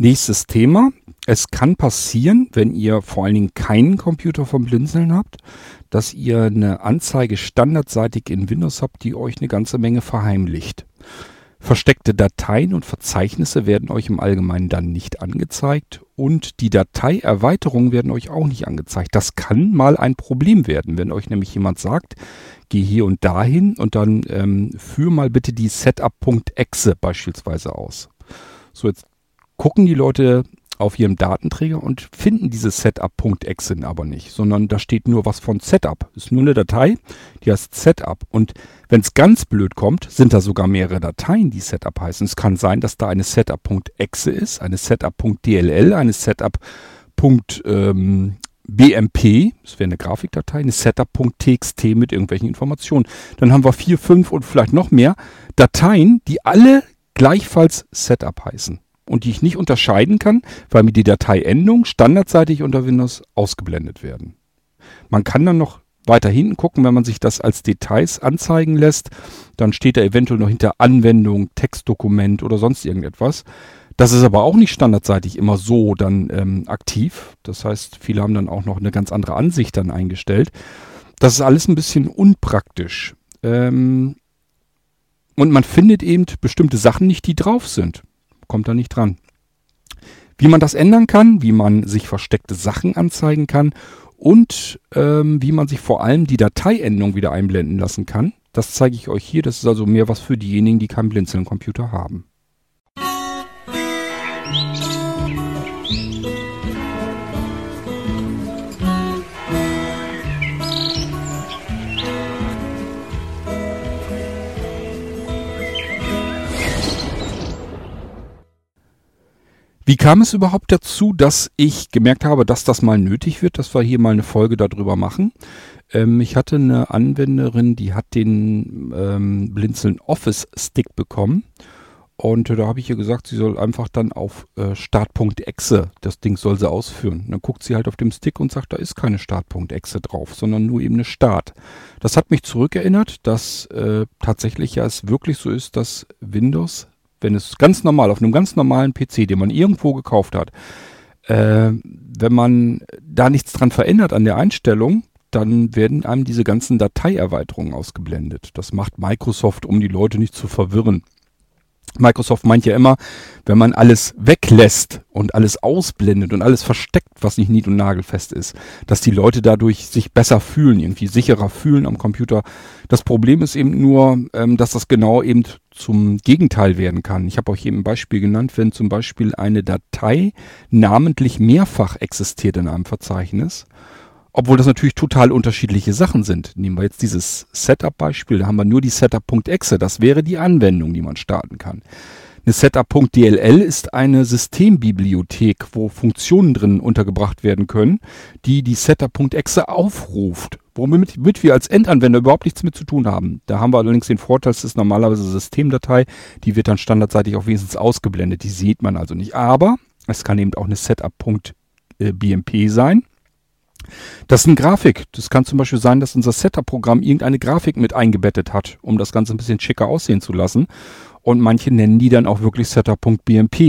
Nächstes Thema. Es kann passieren, wenn ihr vor allen Dingen keinen Computer vom Blinzeln habt, dass ihr eine Anzeige standardseitig in Windows habt, die euch eine ganze Menge verheimlicht. Versteckte Dateien und Verzeichnisse werden euch im Allgemeinen dann nicht angezeigt und die Dateierweiterungen werden euch auch nicht angezeigt. Das kann mal ein Problem werden, wenn euch nämlich jemand sagt, geh hier und dahin und dann ähm, führ mal bitte die Setup.exe beispielsweise aus. So, jetzt gucken die Leute auf ihrem Datenträger und finden diese Setup.exe aber nicht, sondern da steht nur was von Setup. Ist nur eine Datei, die heißt Setup. Und wenn es ganz blöd kommt, sind da sogar mehrere Dateien, die Setup heißen. Es kann sein, dass da eine Setup.exe ist, eine Setup.dll, eine Setup.bmp, ähm, das wäre eine Grafikdatei, eine Setup.txt mit irgendwelchen Informationen. Dann haben wir vier, fünf und vielleicht noch mehr Dateien, die alle gleichfalls Setup heißen und die ich nicht unterscheiden kann, weil mir die Dateiendungen standardseitig unter Windows ausgeblendet werden. Man kann dann noch weiter hinten gucken, wenn man sich das als Details anzeigen lässt, dann steht da eventuell noch hinter Anwendung, Textdokument oder sonst irgendetwas. Das ist aber auch nicht standardseitig immer so dann ähm, aktiv. Das heißt, viele haben dann auch noch eine ganz andere Ansicht dann eingestellt. Das ist alles ein bisschen unpraktisch. Ähm, und man findet eben bestimmte Sachen nicht, die drauf sind kommt da nicht dran. Wie man das ändern kann, wie man sich versteckte Sachen anzeigen kann und ähm, wie man sich vor allem die Dateiendung wieder einblenden lassen kann, das zeige ich euch hier. Das ist also mehr was für diejenigen, die keinen Blinzeln-Computer haben. Wie kam es überhaupt dazu, dass ich gemerkt habe, dass das mal nötig wird, dass wir hier mal eine Folge darüber machen? Ähm, ich hatte eine Anwenderin, die hat den ähm, Blinzeln Office Stick bekommen. Und äh, da habe ich ihr gesagt, sie soll einfach dann auf äh, Startpunkt-Exe, das Ding soll sie ausführen. Und dann guckt sie halt auf dem Stick und sagt, da ist keine Startpunkt-Exe drauf, sondern nur eben eine Start. Das hat mich zurückerinnert, dass äh, tatsächlich ja es wirklich so ist, dass Windows wenn es ganz normal, auf einem ganz normalen PC, den man irgendwo gekauft hat, äh, wenn man da nichts dran verändert an der Einstellung, dann werden einem diese ganzen Dateierweiterungen ausgeblendet. Das macht Microsoft, um die Leute nicht zu verwirren. Microsoft meint ja immer, wenn man alles weglässt und alles ausblendet und alles versteckt, was nicht nied- und nagelfest ist, dass die Leute dadurch sich besser fühlen, irgendwie sicherer fühlen am Computer. Das Problem ist eben nur, ähm, dass das genau eben zum Gegenteil werden kann. Ich habe euch eben ein Beispiel genannt, wenn zum Beispiel eine Datei namentlich mehrfach existiert in einem Verzeichnis obwohl das natürlich total unterschiedliche Sachen sind. Nehmen wir jetzt dieses Setup-Beispiel, da haben wir nur die Setup.exe, das wäre die Anwendung, die man starten kann. Eine Setup.dll ist eine Systembibliothek, wo Funktionen drin untergebracht werden können, die die Setup.exe aufruft, womit wir als Endanwender überhaupt nichts mit zu tun haben. Da haben wir allerdings den Vorteil, es ist normalerweise eine Systemdatei, die wird dann standardseitig auch wenigstens ausgeblendet, die sieht man also nicht. Aber es kann eben auch eine Setup.bmp sein das ist eine Grafik. Das kann zum Beispiel sein, dass unser Setup-Programm irgendeine Grafik mit eingebettet hat, um das Ganze ein bisschen schicker aussehen zu lassen. Und manche nennen die dann auch wirklich Setup.bmp.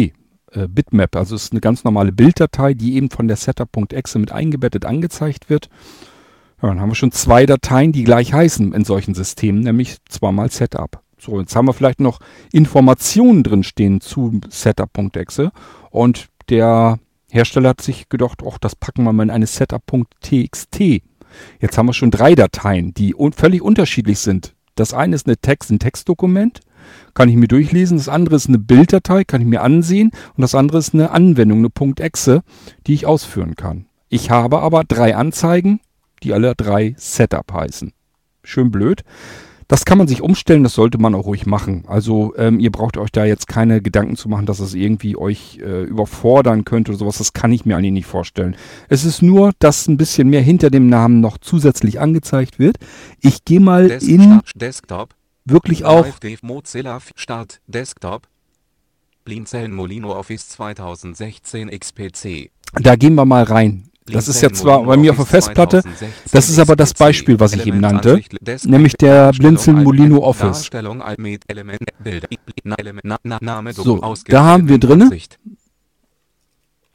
Äh, Bitmap, also es ist eine ganz normale Bilddatei, die eben von der Setup.exe mit eingebettet angezeigt wird. Ja, dann haben wir schon zwei Dateien, die gleich heißen in solchen Systemen, nämlich zweimal Setup. So, jetzt haben wir vielleicht noch Informationen drin stehen zu Setup.exe und der Hersteller hat sich gedacht, ach, das packen wir mal in eine Setup.txt. Jetzt haben wir schon drei Dateien, die un völlig unterschiedlich sind. Das eine ist eine Text, ein Textdokument, kann ich mir durchlesen. Das andere ist eine Bilddatei, kann ich mir ansehen. Und das andere ist eine Anwendung, eine .exe, die ich ausführen kann. Ich habe aber drei Anzeigen, die alle drei Setup heißen. Schön blöd. Das kann man sich umstellen, das sollte man auch ruhig machen. Also ähm, ihr braucht euch da jetzt keine Gedanken zu machen, dass es irgendwie euch äh, überfordern könnte oder sowas. Das kann ich mir eigentlich nicht vorstellen. Es ist nur, dass ein bisschen mehr hinter dem Namen noch zusätzlich angezeigt wird. Ich gehe mal Desk in Desktop. wirklich auch Mozilla Start Desktop. Blinzeln Molino Office 2016 XPC. Da gehen wir mal rein. Das ist jetzt zwar bei mir auf der Festplatte, das ist aber das Beispiel, was ich eben nannte, nämlich der Blinzeln Molino Office. So, da haben wir drinne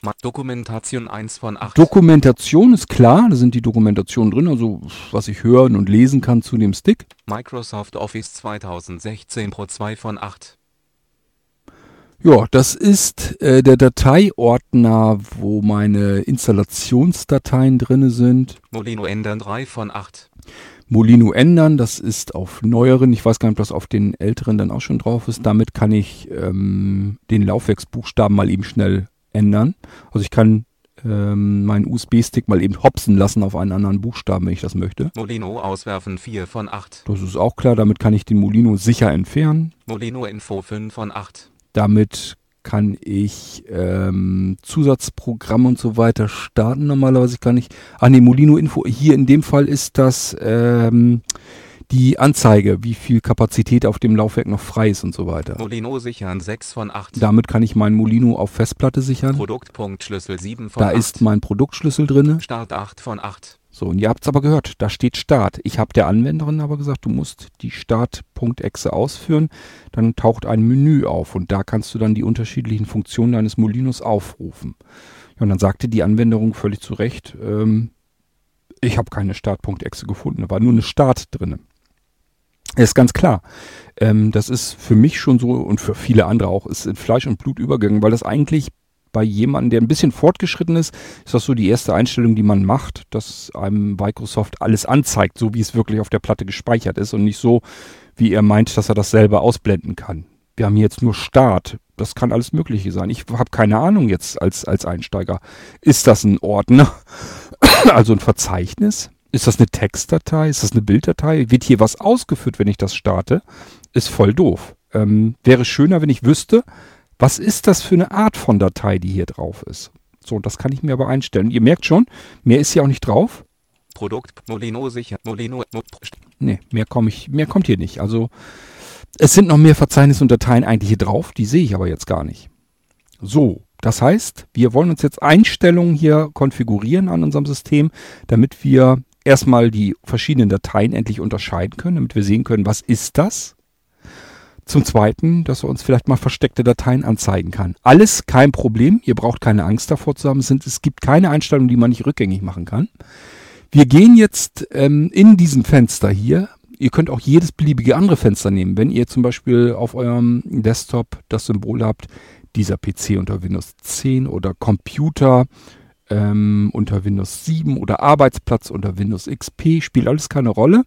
Ma Dokumentation 1 von 8. Dokumentation ist klar, da sind die Dokumentationen drin, also was ich hören und lesen kann zu dem Stick. Microsoft Office 2016 Pro 2 von 8. Ja, das ist äh, der Dateiordner, wo meine Installationsdateien drinne sind. Molino ändern 3 von 8. Molino ändern, das ist auf neueren, ich weiß gar nicht, ob das auf den älteren dann auch schon drauf ist. Damit kann ich ähm, den Laufwerksbuchstaben mal eben schnell ändern. Also ich kann ähm, meinen USB-Stick mal eben hopsen lassen auf einen anderen Buchstaben, wenn ich das möchte. Molino auswerfen 4 von 8. Das ist auch klar, damit kann ich den Molino sicher entfernen. Molino Info 5 von 8. Damit kann ich ähm, Zusatzprogramme und so weiter starten. Normalerweise kann ich. Ah nee, Molino Info. Hier in dem Fall ist das ähm, die Anzeige, wie viel Kapazität auf dem Laufwerk noch frei ist und so weiter. Molino sichern 6 von 8. Damit kann ich meinen Molino auf Festplatte sichern. Produktpunktschlüssel 7 von Da 8. ist mein Produktschlüssel drinne. Start 8 von 8. So, und ihr habt's aber gehört, da steht Start. Ich habe der Anwenderin aber gesagt, du musst die Start.exe ausführen, dann taucht ein Menü auf und da kannst du dann die unterschiedlichen Funktionen deines Molinos aufrufen. Ja, und dann sagte die Anwenderung völlig zu Recht, ähm, ich habe keine Start.exe gefunden, da war nur eine Start drinne. Ist ganz klar. Ähm, das ist für mich schon so und für viele andere auch, ist in Fleisch und Blut übergegangen, weil das eigentlich bei jemandem, der ein bisschen fortgeschritten ist, ist das so die erste Einstellung, die man macht, dass einem Microsoft alles anzeigt, so wie es wirklich auf der Platte gespeichert ist und nicht so, wie er meint, dass er das selber ausblenden kann. Wir haben jetzt nur Start. Das kann alles Mögliche sein. Ich habe keine Ahnung jetzt als, als Einsteiger. Ist das ein Ordner? also ein Verzeichnis? Ist das eine Textdatei? Ist das eine Bilddatei? Wird hier was ausgeführt, wenn ich das starte? Ist voll doof. Ähm, wäre schöner, wenn ich wüsste, was ist das für eine Art von Datei, die hier drauf ist. So, das kann ich mir aber einstellen. Ihr merkt schon, mehr ist hier auch nicht drauf. Produkt Molino sichern. Molino Mo, Nee, mehr, komm ich, mehr kommt hier nicht. Also es sind noch mehr Verzeichnisse und Dateien eigentlich hier drauf, die sehe ich aber jetzt gar nicht. So, das heißt, wir wollen uns jetzt Einstellungen hier konfigurieren an unserem System, damit wir erstmal die verschiedenen Dateien endlich unterscheiden können, damit wir sehen können, was ist das? Zum Zweiten, dass er uns vielleicht mal versteckte Dateien anzeigen kann. Alles kein Problem, ihr braucht keine Angst davor zu haben. Es, gibt keine Einstellungen, die man nicht rückgängig machen kann. Wir gehen jetzt ähm, in diesem Fenster hier. Ihr könnt auch jedes beliebige andere Fenster nehmen. Wenn ihr zum Beispiel auf eurem Desktop das Symbol habt, dieser PC unter Windows 10 oder Computer ähm, unter Windows 7 oder Arbeitsplatz unter Windows XP, spielt alles keine Rolle.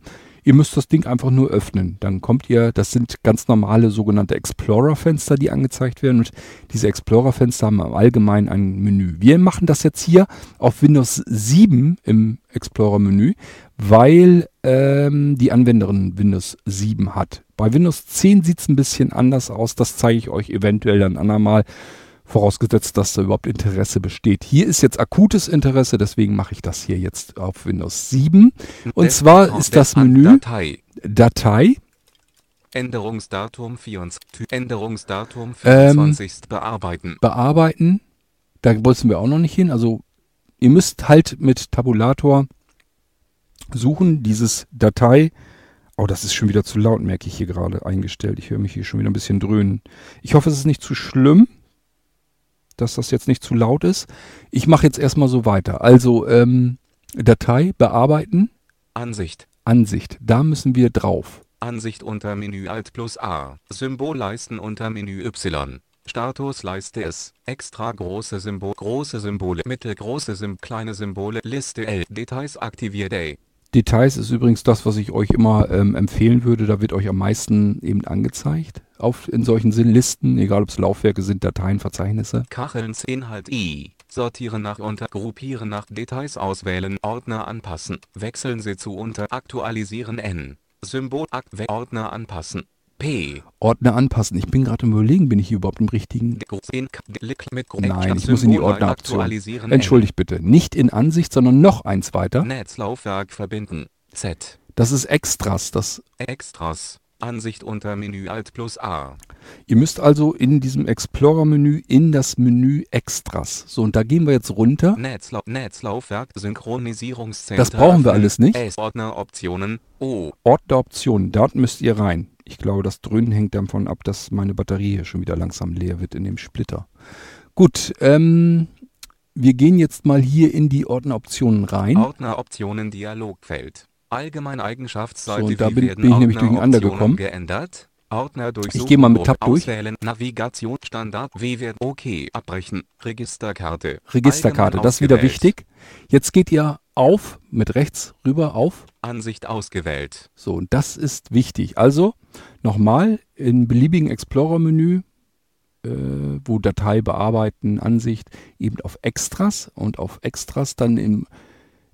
Ihr müsst das Ding einfach nur öffnen. Dann kommt ihr, das sind ganz normale sogenannte Explorer-Fenster, die angezeigt werden. Und diese Explorer-Fenster haben im Allgemeinen ein Menü. Wir machen das jetzt hier auf Windows 7 im Explorer-Menü, weil ähm, die Anwenderin Windows 7 hat. Bei Windows 10 sieht es ein bisschen anders aus. Das zeige ich euch eventuell ein andermal. Vorausgesetzt, dass da überhaupt Interesse besteht. Hier ist jetzt akutes Interesse, deswegen mache ich das hier jetzt auf Windows 7. Und zwar ist das Menü Datei. Datei. Änderungsdatum 24. Änderungsdatum Ähm, 24. bearbeiten. bearbeiten. Da müssen wir auch noch nicht hin. Also ihr müsst halt mit Tabulator suchen, dieses Datei. Oh, das ist schon wieder zu laut, merke ich hier gerade eingestellt. Ich höre mich hier schon wieder ein bisschen dröhnen. Ich hoffe, es ist nicht zu schlimm, dass das jetzt nicht zu laut ist. Ich mache jetzt erstmal so weiter. Also ähm, Datei, bearbeiten, Ansicht. Ansicht. Da müssen wir drauf. Ansicht unter Menü Alt plus A. Symbolleisten unter Menü Y. Statusleiste S. Extra große Symbol, große Symbole, mittelgroße Symbole, kleine Symbole, Liste L. Details aktiviert A. Details ist übrigens das, was ich euch immer ähm, empfehlen würde. Da wird euch am meisten eben angezeigt. Auf, in solchen Listen, egal ob es Laufwerke sind, Dateien, Verzeichnisse. Kachelns Inhalt I. Sortieren nach unter, gruppieren nach Details auswählen, Ordner anpassen. Wechseln Sie zu unter, aktualisieren N. Symbol, Ordner anpassen. P. Ordner anpassen. Ich bin gerade im Überlegen, bin ich hier überhaupt im richtigen. Nein, ich muss in die Ordneroption. aktualisieren Entschuldigt bitte. Nicht in Ansicht, sondern noch eins weiter. Netzlaufwerk verbinden. Z. Das ist Extras. Das, Extras. Ansicht unter Menü Alt plus A. ihr müsst also in diesem Explorer-Menü in das Menü Extras. So, und da gehen wir jetzt runter. Netzla Netzlaufwerk Synchronisierungszentrum. Das brauchen wir alles nicht. S. Ordner Optionen. O. Ordneroptionen. Dort müsst ihr rein. Ich glaube, das Dröhnen hängt davon ab, dass meine Batterie hier schon wieder langsam leer wird in dem Splitter. Gut, ähm, wir gehen jetzt mal hier in die Ordneroptionen rein. Ordneroptionen Dialogfeld. Allgemeine Eigenschaftsseite. So, und da bin- bin ich nämlich durcheinander gekommen. Geändert? Ordner durch Ich gehe mal mit Tab durch. Auswählen, Navigation, Standard, wird OK, abbrechen, Registerkarte. Registerkarte, das ist wieder wichtig. Jetzt geht ihr auf, mit rechts rüber auf. Ansicht ausgewählt. So, und das ist wichtig. Also nochmal im beliebigen Explorer-Menü, äh, wo Datei bearbeiten, Ansicht, eben auf Extras und auf Extras dann im,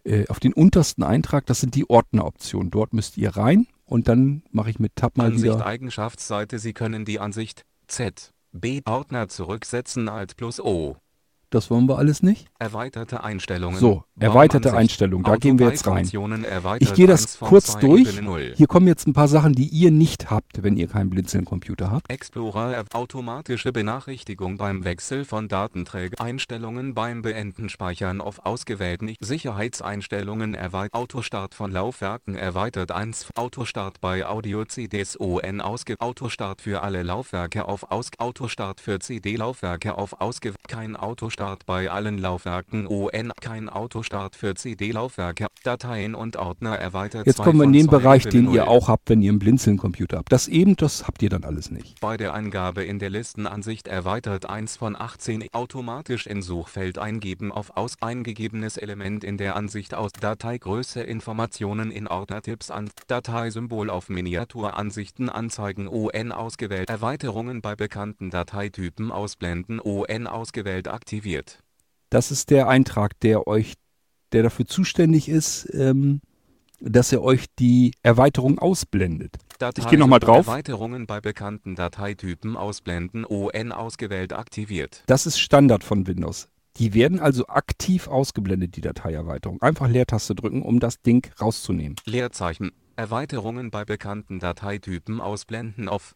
äh, auf den untersten Eintrag, das sind die Ordneroptionen. Dort müsst ihr rein und dann mache ich mit Tab mal Ansicht wieder. Eigenschaftsseite. Sie können die Ansicht Z, B Ordner zurücksetzen Alt plus O. Das wollen wir alles nicht. Erweiterte Einstellungen. So, erweiterte. Einstellungen, da gehen wir jetzt rein. Ich gehe das 1 von kurz 2 durch. Ebene 0. Hier kommen jetzt ein paar Sachen, die ihr nicht habt, wenn ihr keinen Blinzeln-Computer habt. Explorer erv- automatische Benachrichtigung beim Wechsel von Datenträger Einstellungen beim Beenden Speichern auf ausgewählten Ich- Sicherheitseinstellungen erweitert Autostart von Laufwerken erweitert 1 Autostart bei Audio CDs ON ausge Autostart für alle Laufwerke auf aus Autostart für CD-Laufwerke auf ausge kein Autostart bei allen Laufwerken ON kein Autostart für CD-Laufwerke Dateien und Ordner erweitert Jetzt 2 kommen wir in den 2 Bereich, den ihr 0. auch habt, wenn ihr einen Blinzeln-Computer habt. Das eben, das habt ihr dann alles nicht. Bei der Eingabe in der Listenansicht erweitert 1 von 18 automatisch in Suchfeld eingeben auf aus eingegebenes Element in der Ansicht aus Dateigröße Informationen in Ordnertipps an Dateisymbol auf Miniaturansichten anzeigen ON ausgewählt Erweiterungen bei bekannten Dateitypen ausblenden ON ausgewählt aktiviert Das ist der Eintrag, der euch, der dafür zuständig ist, ähm, dass er euch die Erweiterung ausblendet. Ich gehe noch mal drauf. Erweiterungen bei bekannten Dateitypen ausblenden ON ausgewählt aktiviert Das ist Standard von Windows. Die werden also aktiv ausgeblendet, die Dateierweiterung. Einfach Leertaste drücken, um das Ding rauszunehmen. Leerzeichen Erweiterungen bei bekannten Dateitypen ausblenden auf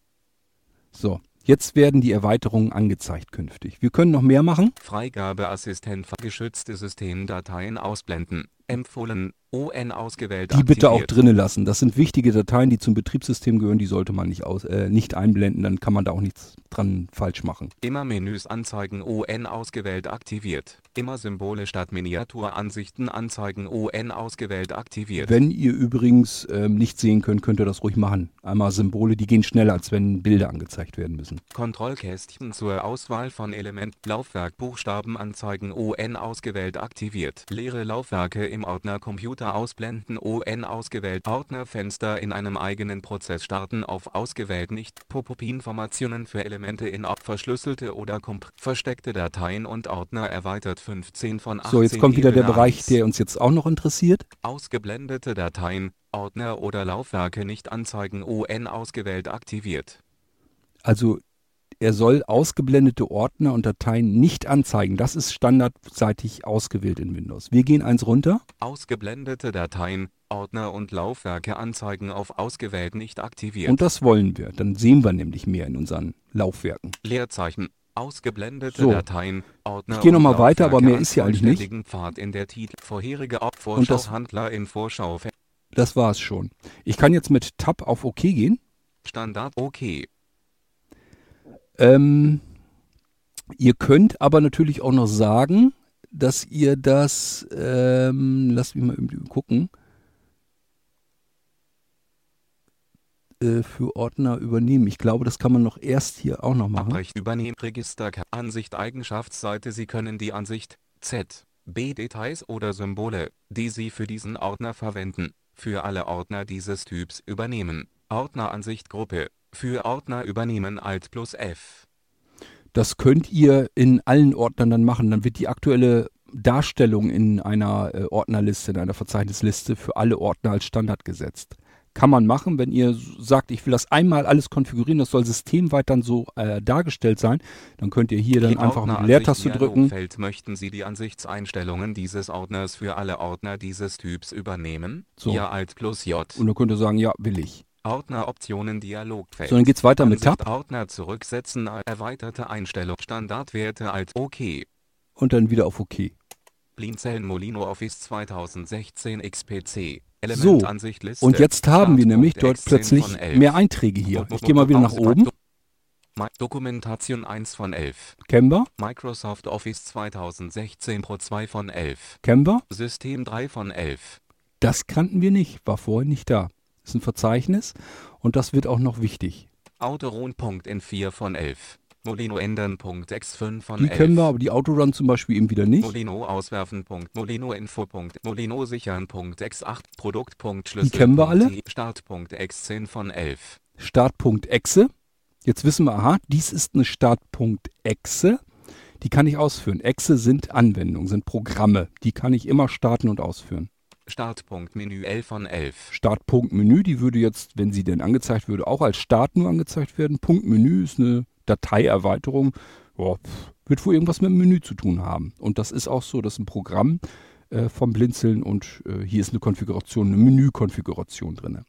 So, jetzt werden die Erweiterungen angezeigt künftig. Wir können noch mehr machen. Freigabeassistent geschützte Systemdateien ausblenden. Empfohlen ON ausgewählt Die bitte auch drinnen lassen. Das sind wichtige Dateien, die zum Betriebssystem gehören. Die sollte man nicht, aus, äh, nicht einblenden. Dann kann man da auch nichts dran falsch machen. Immer Menüs anzeigen ON ausgewählt aktiviert. Immer Symbole statt Miniaturansichten anzeigen ON ausgewählt aktiviert. Wenn ihr übrigens ähm, nicht sehen könnt, könnt ihr das ruhig machen. Einmal Symbole, die gehen schneller, als wenn Bilder angezeigt werden müssen. Kontrollkästchen zur Auswahl von Element Laufwerk Buchstaben anzeigen ON ausgewählt aktiviert. Leere Laufwerke im Ordner Computer ausblenden ON ausgewählt. Ordnerfenster in einem eigenen Prozess starten auf ausgewählt nicht. Pop-up-Informationen für Elemente in Ort verschlüsselte oder komp versteckte Dateien und Ordner erweitert 15 von 18. So, jetzt kommt wieder der Bereich, 1. der uns jetzt auch noch interessiert. Ausgeblendete Dateien, Ordner oder Laufwerke nicht anzeigen ON ausgewählt aktiviert. Also er soll ausgeblendete Ordner und Dateien nicht anzeigen. Das ist standardseitig ausgewählt in Windows. Wir gehen eins runter. Ausgeblendete Dateien, Ordner und Laufwerke anzeigen auf ausgewählt nicht aktiviert. Und das wollen wir. Dann sehen wir nämlich mehr in unseren Laufwerken. Leerzeichen. Ausgeblendete So. Dateien, Ordner Ich gehe noch und mal weiter, aber mehr ist hier eigentlich nicht. Pfad in der Titel vorherige Und das- Vorschauhandler im Vorschau Das war's schon. Ich kann jetzt mit Tab auf OK gehen. Standard OK. Ähm, ihr könnt aber natürlich auch noch sagen, dass ihr das, ähm, lasst mich mal irgendwie gucken, äh, für Ordner übernehmen. Ich glaube, das kann man noch erst hier auch noch machen. Abbrechen übernehmen Register Ansicht Eigenschaftsseite Sie können die Ansicht Z, B Details oder Symbole, die Sie für diesen Ordner verwenden, für alle Ordner dieses Typs übernehmen. Ordneransicht Gruppe, für Ordner übernehmen Alt plus F. Das könnt ihr in allen Ordnern dann machen. Dann wird die aktuelle Darstellung in einer äh, Ordnerliste, in einer Verzeichnisliste für alle Ordner als Standard gesetzt. Kann man machen, wenn ihr sagt, ich will das einmal alles konfigurieren, das soll systemweit dann so äh, dargestellt sein, dann könnt ihr hier dann einfach die Ordneransicht Leertaste drücken. Dialogfeld möchten Sie die Ansichtseinstellungen dieses Ordners für alle Ordner dieses Typs übernehmen? So. Ja Alt plus J. Und dann könnt ihr sagen, ja, will ich. Ordneroptionen Dialogfeld. So, dann geht's weiter mit Ansicht Tab Ordner zurücksetzen erweiterte Einstellung Standardwerte als OK. und dann wieder auf OK. Blinzeln Molino Office 2016 XPC. So, Elementansicht Liste. Und jetzt haben wir nämlich dort plötzlich 16 von 11. mehr Einträge hier. Ich gehe mal wieder nach oben. Dokumentation 1 von 11. Kennen wir? Microsoft Office 2016 Pro 2 von 11. Kennen wir? System 3 von 11. Das kannten wir nicht, war vorher nicht da. Ist ein Verzeichnis und das wird auch noch wichtig. Autoron.in 4 von 11. Molino ändern.x5 von Die 11. kennen wir, aber die Autorun zum Beispiel eben wieder nicht. Molino auswerfen. Molino Info. Molino sichern.x8 Produkt. Die kennen wir alle. Start.x10 von 11. Startpunkt Exe. Jetzt wissen wir, aha, dies ist eine Startpunkt Exe. Die kann ich ausführen. Exe sind Anwendungen, sind Programme. Die kann ich immer starten und ausführen. Startpunkt Menü 11 von 11. Startpunkt Menü, die würde jetzt, wenn sie denn angezeigt würde, auch als Start nur angezeigt werden. Punkt Menü ist eine Dateierweiterung. Pff, wird wohl irgendwas mit dem Menü zu tun haben. Und das ist auch so, das ist ein Programm äh, vom Blinzeln und äh, hier ist eine Konfiguration, eine Menükonfiguration drin.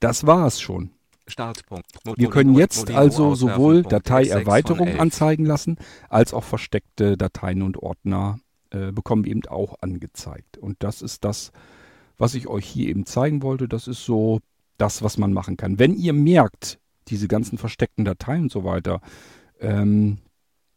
Das war es schon. Startpunkt. Wir können jetzt Molino also sowohl Punkt X6 Dateierweiterung von 11. anzeigen lassen, als auch versteckte Dateien und Ordner äh, bekommen eben auch angezeigt. Und das ist das, was ich euch hier eben zeigen wollte. Das ist so das, was man machen kann. Wenn ihr merkt, diese ganzen versteckten Dateien und so weiter, ähm,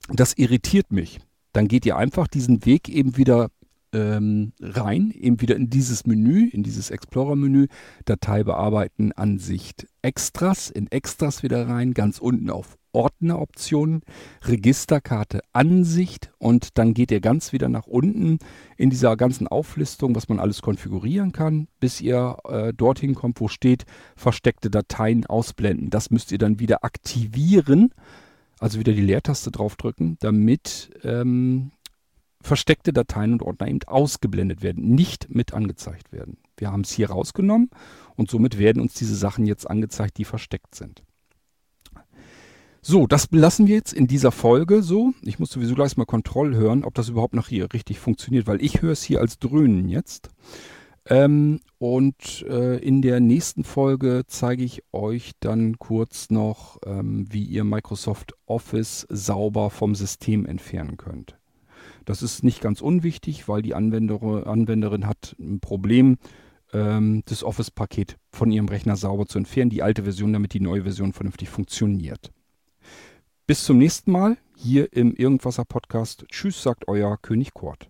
das irritiert mich, dann geht ihr einfach diesen Weg eben wieder ähm, rein, eben wieder in dieses Menü, in dieses Explorer-Menü, Datei bearbeiten, Ansicht, Extras, in Extras wieder rein, ganz unten auf Ordneroptionen, Registerkarte, Ansicht und dann geht ihr ganz wieder nach unten in dieser ganzen Auflistung, was man alles konfigurieren kann, bis ihr äh, dorthin kommt, wo steht versteckte Dateien ausblenden. Das müsst ihr dann wieder aktivieren, also wieder die Leertaste draufdrücken, damit ähm, versteckte Dateien und Ordner eben ausgeblendet werden, nicht mit angezeigt werden. Wir haben es hier rausgenommen und somit werden uns diese Sachen jetzt angezeigt, die versteckt sind. So, das belassen wir jetzt in dieser Folge so. Ich muss sowieso gleich mal Kontroll hören, ob das überhaupt nach hier richtig funktioniert, weil ich höre es hier als Dröhnen jetzt. Ähm, und äh, in der nächsten Folge zeige ich euch dann kurz noch, ähm, wie ihr Microsoft Office sauber vom System entfernen könnt. Das ist nicht ganz unwichtig, weil die Anwender, Anwenderin hat ein Problem, ähm, das Office-Paket von ihrem Rechner sauber zu entfernen, die alte Version, damit die neue Version vernünftig funktioniert. Bis zum nächsten Mal hier im Irgendwasser Podcast. Tschüss, sagt euer König Kurt.